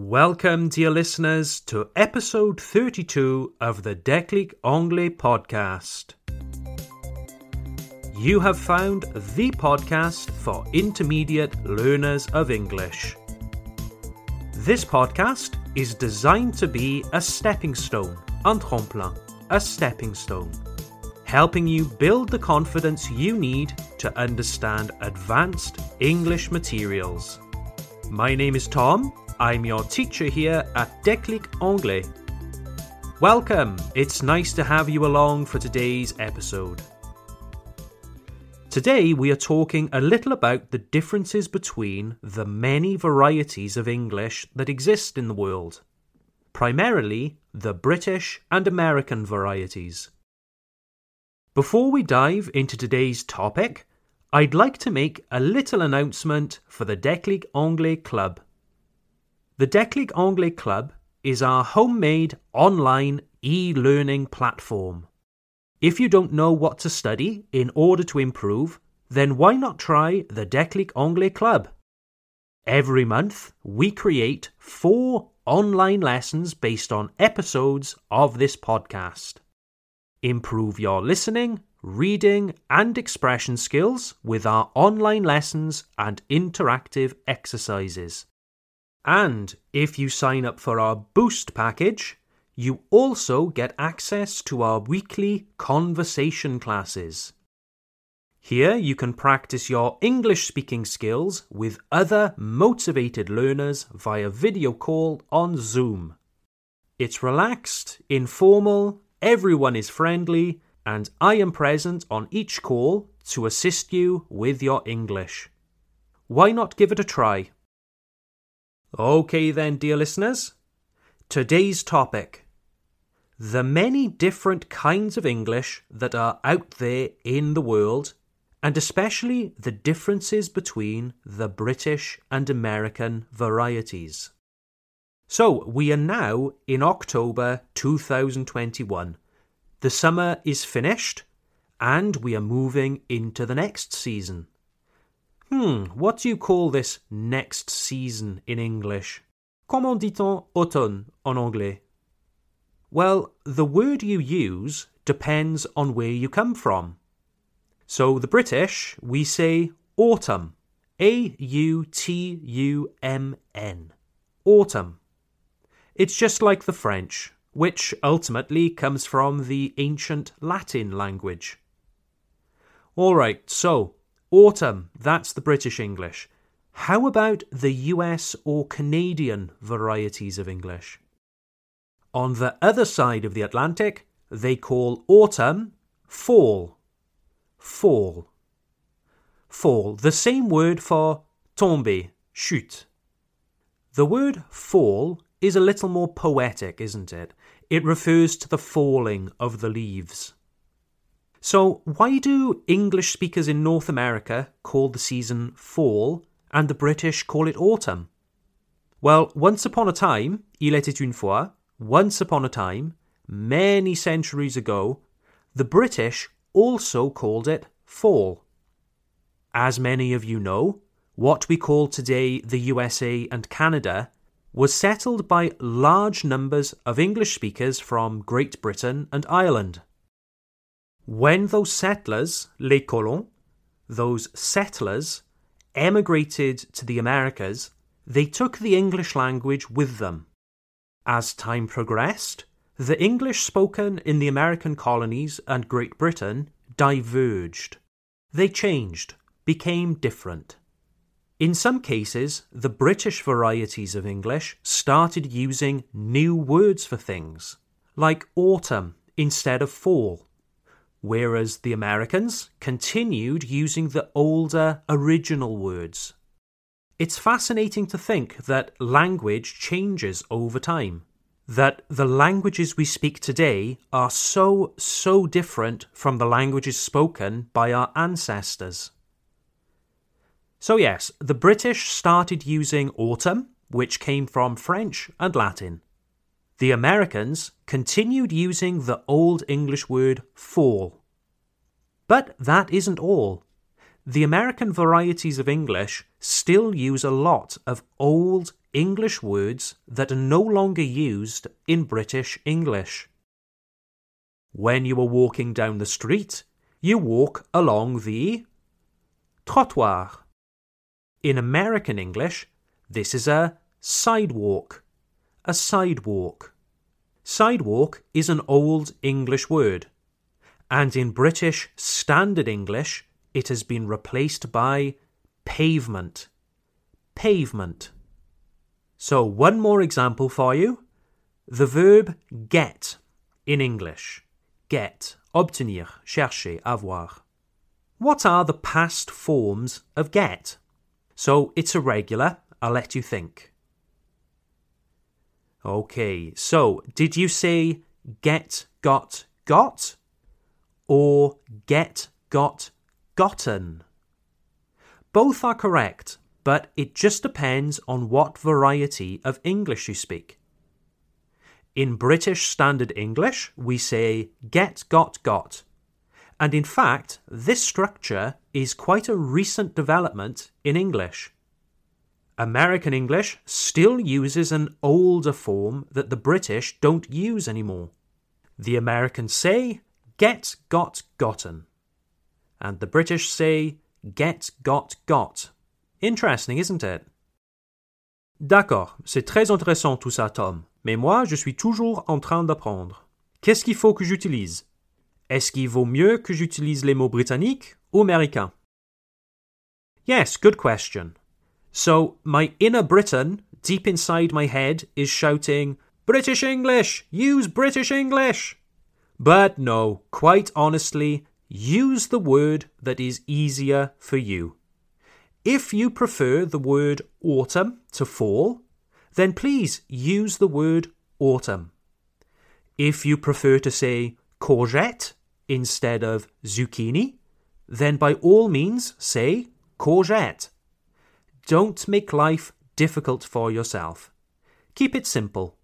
Welcome, dear listeners, to episode 32 of the Declic Anglais podcast. You have found the podcast for intermediate learners of English. This podcast is designed to be a stepping stone, un tremplin, a stepping stone, helping you build the confidence you need to understand advanced English materials. My name is Tom I'm your teacher here at Declic Anglais. Welcome, it's nice to have you along for today's episode. Today we are talking a little about the differences between the many varieties of English that exist in the world, primarily the British and American varieties. Before we dive into today's topic, I'd like to make a little announcement for the Declic Anglais Club. The Declic Anglais Club is our homemade online e learning platform. If you don't know what to study in order to improve, then why not try the Declic Anglais Club? Every month, we create four online lessons based on episodes of this podcast. Improve your listening, reading, and expression skills with our online lessons and interactive exercises. And if you sign up for our Boost package, you also get access to our weekly conversation classes. Here you can practice your English speaking skills with other motivated learners via video call on Zoom. It's relaxed, informal, everyone is friendly, and I am present on each call to assist you with your English. Why not give it a try? Okay, then, dear listeners, today's topic the many different kinds of English that are out there in the world, and especially the differences between the British and American varieties. So, we are now in October 2021. The summer is finished, and we are moving into the next season. Hmm, what do you call this next season in English? Comment dit-on automne en anglais? Well, the word you use depends on where you come from. So, the British, we say autumn. A U T U M N. Autumn. It's just like the French, which ultimately comes from the ancient Latin language. Alright, so Autumn, that's the British English. How about the US or Canadian varieties of English? On the other side of the Atlantic, they call autumn fall. Fall. Fall, the same word for tomber, chute. The word fall is a little more poetic, isn't it? It refers to the falling of the leaves. So, why do English speakers in North America call the season fall and the British call it autumn? Well, once upon a time, il était une fois, once upon a time, many centuries ago, the British also called it fall. As many of you know, what we call today the USA and Canada was settled by large numbers of English speakers from Great Britain and Ireland. When those settlers, les colons, those settlers, emigrated to the Americas, they took the English language with them. As time progressed, the English spoken in the American colonies and Great Britain diverged. They changed, became different. In some cases, the British varieties of English started using new words for things, like autumn instead of fall whereas the Americans continued using the older original words. It's fascinating to think that language changes over time, that the languages we speak today are so, so different from the languages spoken by our ancestors. So, yes, the British started using autumn, which came from French and Latin. The Americans continued using the Old English word fall. But that isn't all. The American varieties of English still use a lot of Old English words that are no longer used in British English. When you are walking down the street, you walk along the trottoir. In American English, this is a sidewalk. A sidewalk. Sidewalk is an old English word, and in British Standard English, it has been replaced by pavement. Pavement. So, one more example for you. The verb get in English. Get, obtenir, chercher, avoir. What are the past forms of get? So, it's irregular. I'll let you think. Okay, so did you say get, got, got? Or get, got, gotten? Both are correct, but it just depends on what variety of English you speak. In British Standard English, we say get, got, got. And in fact, this structure is quite a recent development in English. American English still uses an older form that the British don't use anymore. The Americans say get, got, gotten. And the British say get, got, got. Interesting, isn't it? D'accord, c'est très intéressant tout ça, Tom. Mais moi, je suis toujours en train d'apprendre. Qu'est-ce qu'il faut que j'utilise Est-ce qu'il vaut mieux que j'utilise les mots britanniques ou américains Yes, good question. So, my inner Briton, deep inside my head, is shouting, British English! Use British English! But no, quite honestly, use the word that is easier for you. If you prefer the word autumn to fall, then please use the word autumn. If you prefer to say courgette instead of zucchini, then by all means say courgette. Don't make life difficult for yourself. Keep it simple.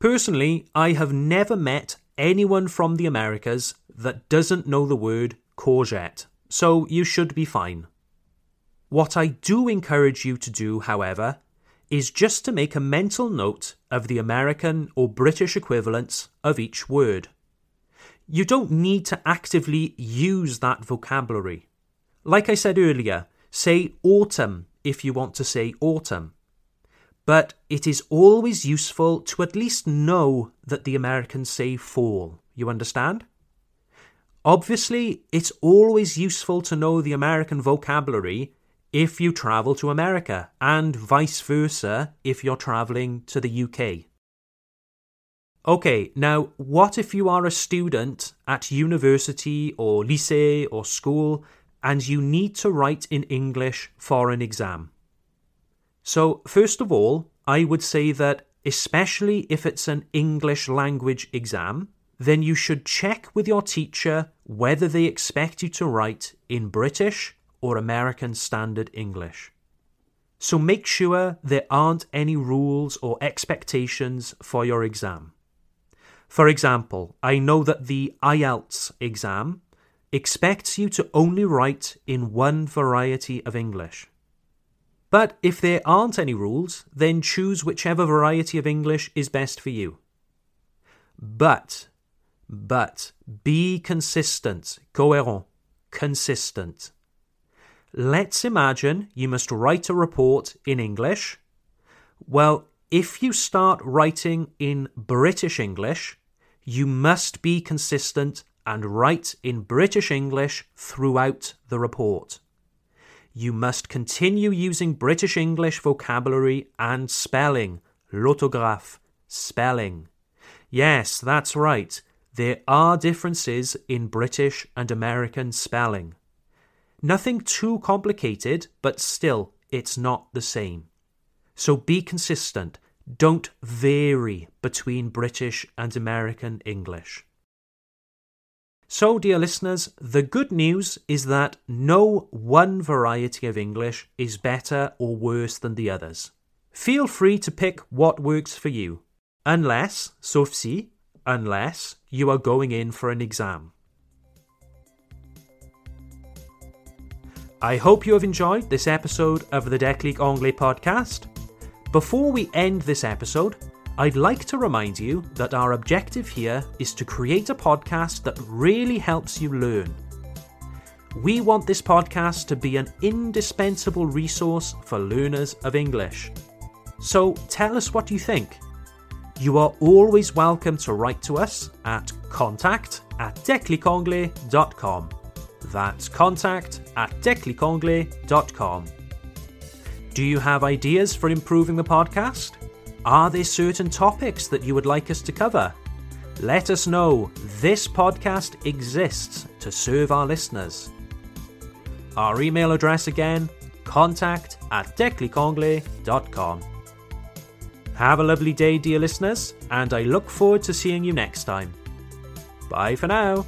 Personally, I have never met anyone from the Americas that doesn't know the word courgette, so you should be fine. What I do encourage you to do, however, is just to make a mental note of the American or British equivalents of each word. You don't need to actively use that vocabulary. Like I said earlier, say autumn if you want to say autumn. But it is always useful to at least know that the Americans say fall. You understand? Obviously, it's always useful to know the American vocabulary if you travel to America, and vice versa if you're traveling to the UK. Okay, now what if you are a student at university or lycée or school and you need to write in English for an exam? So, first of all, I would say that especially if it's an English language exam, then you should check with your teacher whether they expect you to write in British or American Standard English. So make sure there aren't any rules or expectations for your exam. For example, I know that the IELTS exam expects you to only write in one variety of English. But if there aren't any rules, then choose whichever variety of English is best for you. But, but, be consistent, cohérent, consistent. Let's imagine you must write a report in English. Well, if you start writing in British English, you must be consistent and write in British English throughout the report. You must continue using British English vocabulary and spelling, l'orthographe, spelling. Yes, that's right. There are differences in British and American spelling. Nothing too complicated, but still, it's not the same. So be consistent. Don't vary between British and American English. So, dear listeners, the good news is that no one variety of English is better or worse than the others. Feel free to pick what works for you, unless, sauf si, unless you are going in for an exam. I hope you have enjoyed this episode of the Déclic Anglais podcast. Before we end this episode, I'd like to remind you that our objective here is to create a podcast that really helps you learn. We want this podcast to be an indispensable resource for learners of English. So tell us what you think. You are always welcome to write to us at contact at declicanglais.com. That's contact at declicanglais.com. Do you have ideas for improving the podcast? Are there certain topics that you would like us to cover? Let us know. This podcast exists to serve our listeners. Our email address again contact at declicanglais.com. Have a lovely day, dear listeners, and I look forward to seeing you next time. Bye for now.